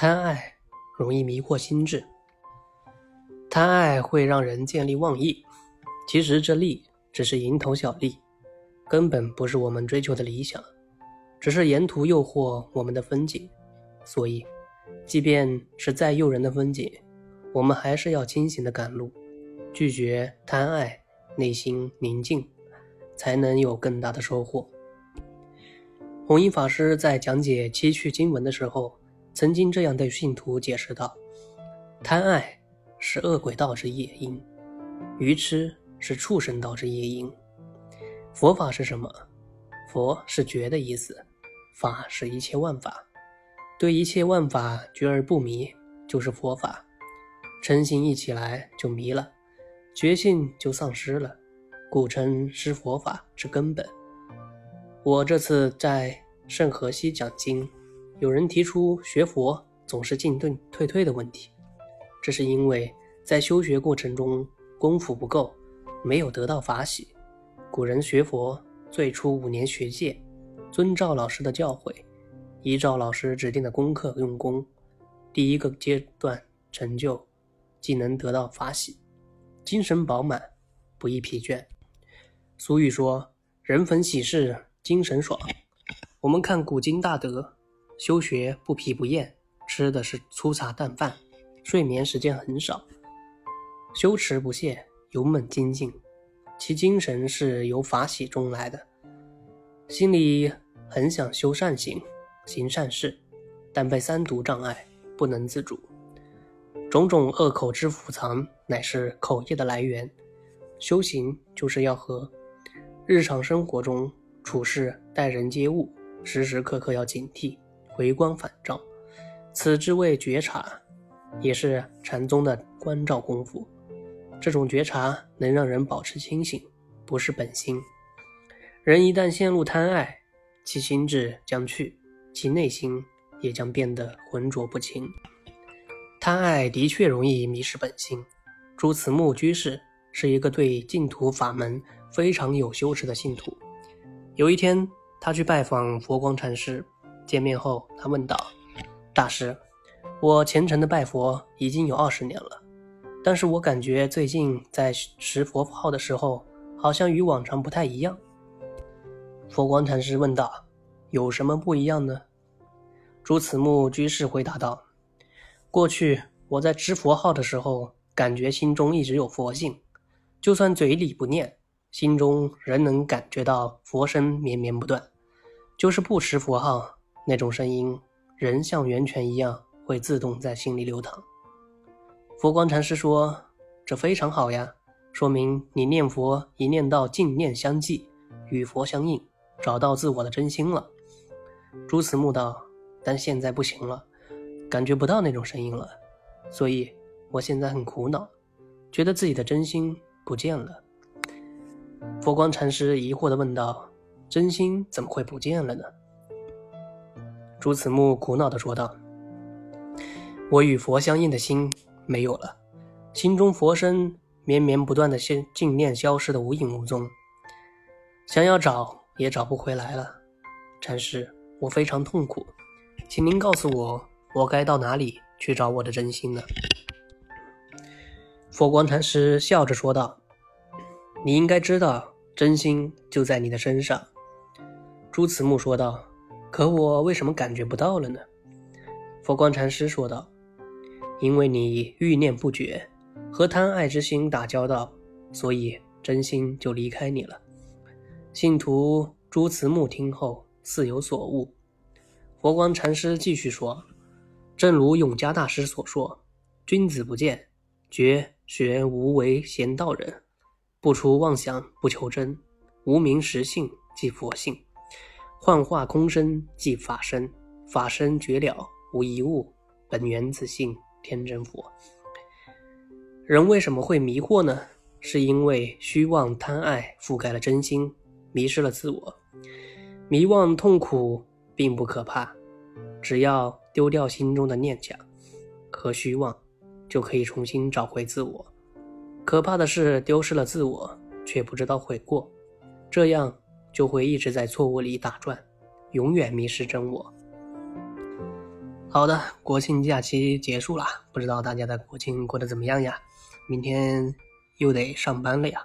贪爱容易迷惑心智，贪爱会让人见利忘义。其实这利只是蝇头小利，根本不是我们追求的理想，只是沿途诱惑我们的风景。所以，即便是再诱人的风景，我们还是要清醒的赶路，拒绝贪爱，内心宁静，才能有更大的收获。弘一法师在讲解七趣经文的时候，曾经这样对信徒解释道：“贪爱是恶鬼道之业因，愚痴是畜生道之业因。佛法是什么？佛是觉的意思，法是一切万法，对一切万法觉而不迷，就是佛法。嗔心一起来就迷了，觉性就丧失了，故称失佛法之根本。”我这次在圣河西讲经，有人提出学佛总是进退退退的问题，这是因为在修学过程中功夫不够，没有得到法喜。古人学佛最初五年学戒，遵照老师的教诲，依照老师指定的功课用功，第一个阶段成就，即能得到法喜，精神饱满，不易疲倦。俗语说：“人逢喜事。”精神爽。我们看古今大德，修学不疲不厌，吃的是粗茶淡饭，睡眠时间很少，修持不懈，勇猛精进，其精神是由法喜中来的，心里很想修善行，行善事，但被三毒障碍，不能自主，种种恶口之伏藏，乃是口业的来源。修行就是要和日常生活中。处事待人接物，时时刻刻要警惕，回光返照。此之谓觉察，也是禅宗的关照功夫。这种觉察能让人保持清醒，不是本心。人一旦陷入贪爱，其心智将去，其内心也将变得浑浊不清。贪爱的确容易迷失本心。朱慈木居士是一个对净土法门非常有修持的信徒。有一天，他去拜访佛光禅师。见面后，他问道：“大师，我虔诚的拜佛已经有二十年了，但是我感觉最近在持佛号的时候，好像与往常不太一样。”佛光禅师问道：“有什么不一样呢？”朱慈木居士回答道：“过去我在持佛号的时候，感觉心中一直有佛性，就算嘴里不念。”心中仍能感觉到佛声绵绵不断，就是不持佛号，那种声音仍像源泉一样会自动在心里流淌。佛光禅师说：“这非常好呀，说明你念佛一念到净念相继，与佛相应，找到自我的真心了。”朱慈木道：“但现在不行了，感觉不到那种声音了，所以我现在很苦恼，觉得自己的真心不见了。”佛光禅师疑惑地问道：“真心怎么会不见了呢？”朱慈木苦恼地说道：“我与佛相应的心没有了，心中佛声绵绵不断的心静念消失的无影无踪，想要找也找不回来了。禅师，我非常痛苦，请您告诉我，我该到哪里去找我的真心呢？”佛光禅师笑着说道。你应该知道，真心就在你的身上。”朱慈木说道。“可我为什么感觉不到了呢？”佛光禅师说道。“因为你欲念不绝，和贪爱之心打交道，所以真心就离开你了。”信徒朱慈木听后似有所悟。佛光禅师继续说：“正如永嘉大师所说，君子不见，绝学无为贤道人。”不出妄想，不求真，无名实性即佛性，幻化空身即法身，法身绝了，无一物，本源自性，天真佛。人为什么会迷惑呢？是因为虚妄贪爱覆盖了真心，迷失了自我。迷妄痛苦并不可怕，只要丢掉心中的念想和虚妄，就可以重新找回自我。可怕的是，丢失了自我，却不知道悔过，这样就会一直在错误里打转，永远迷失真我。好的，国庆假期结束了，不知道大家的国庆过得怎么样呀？明天又得上班了呀。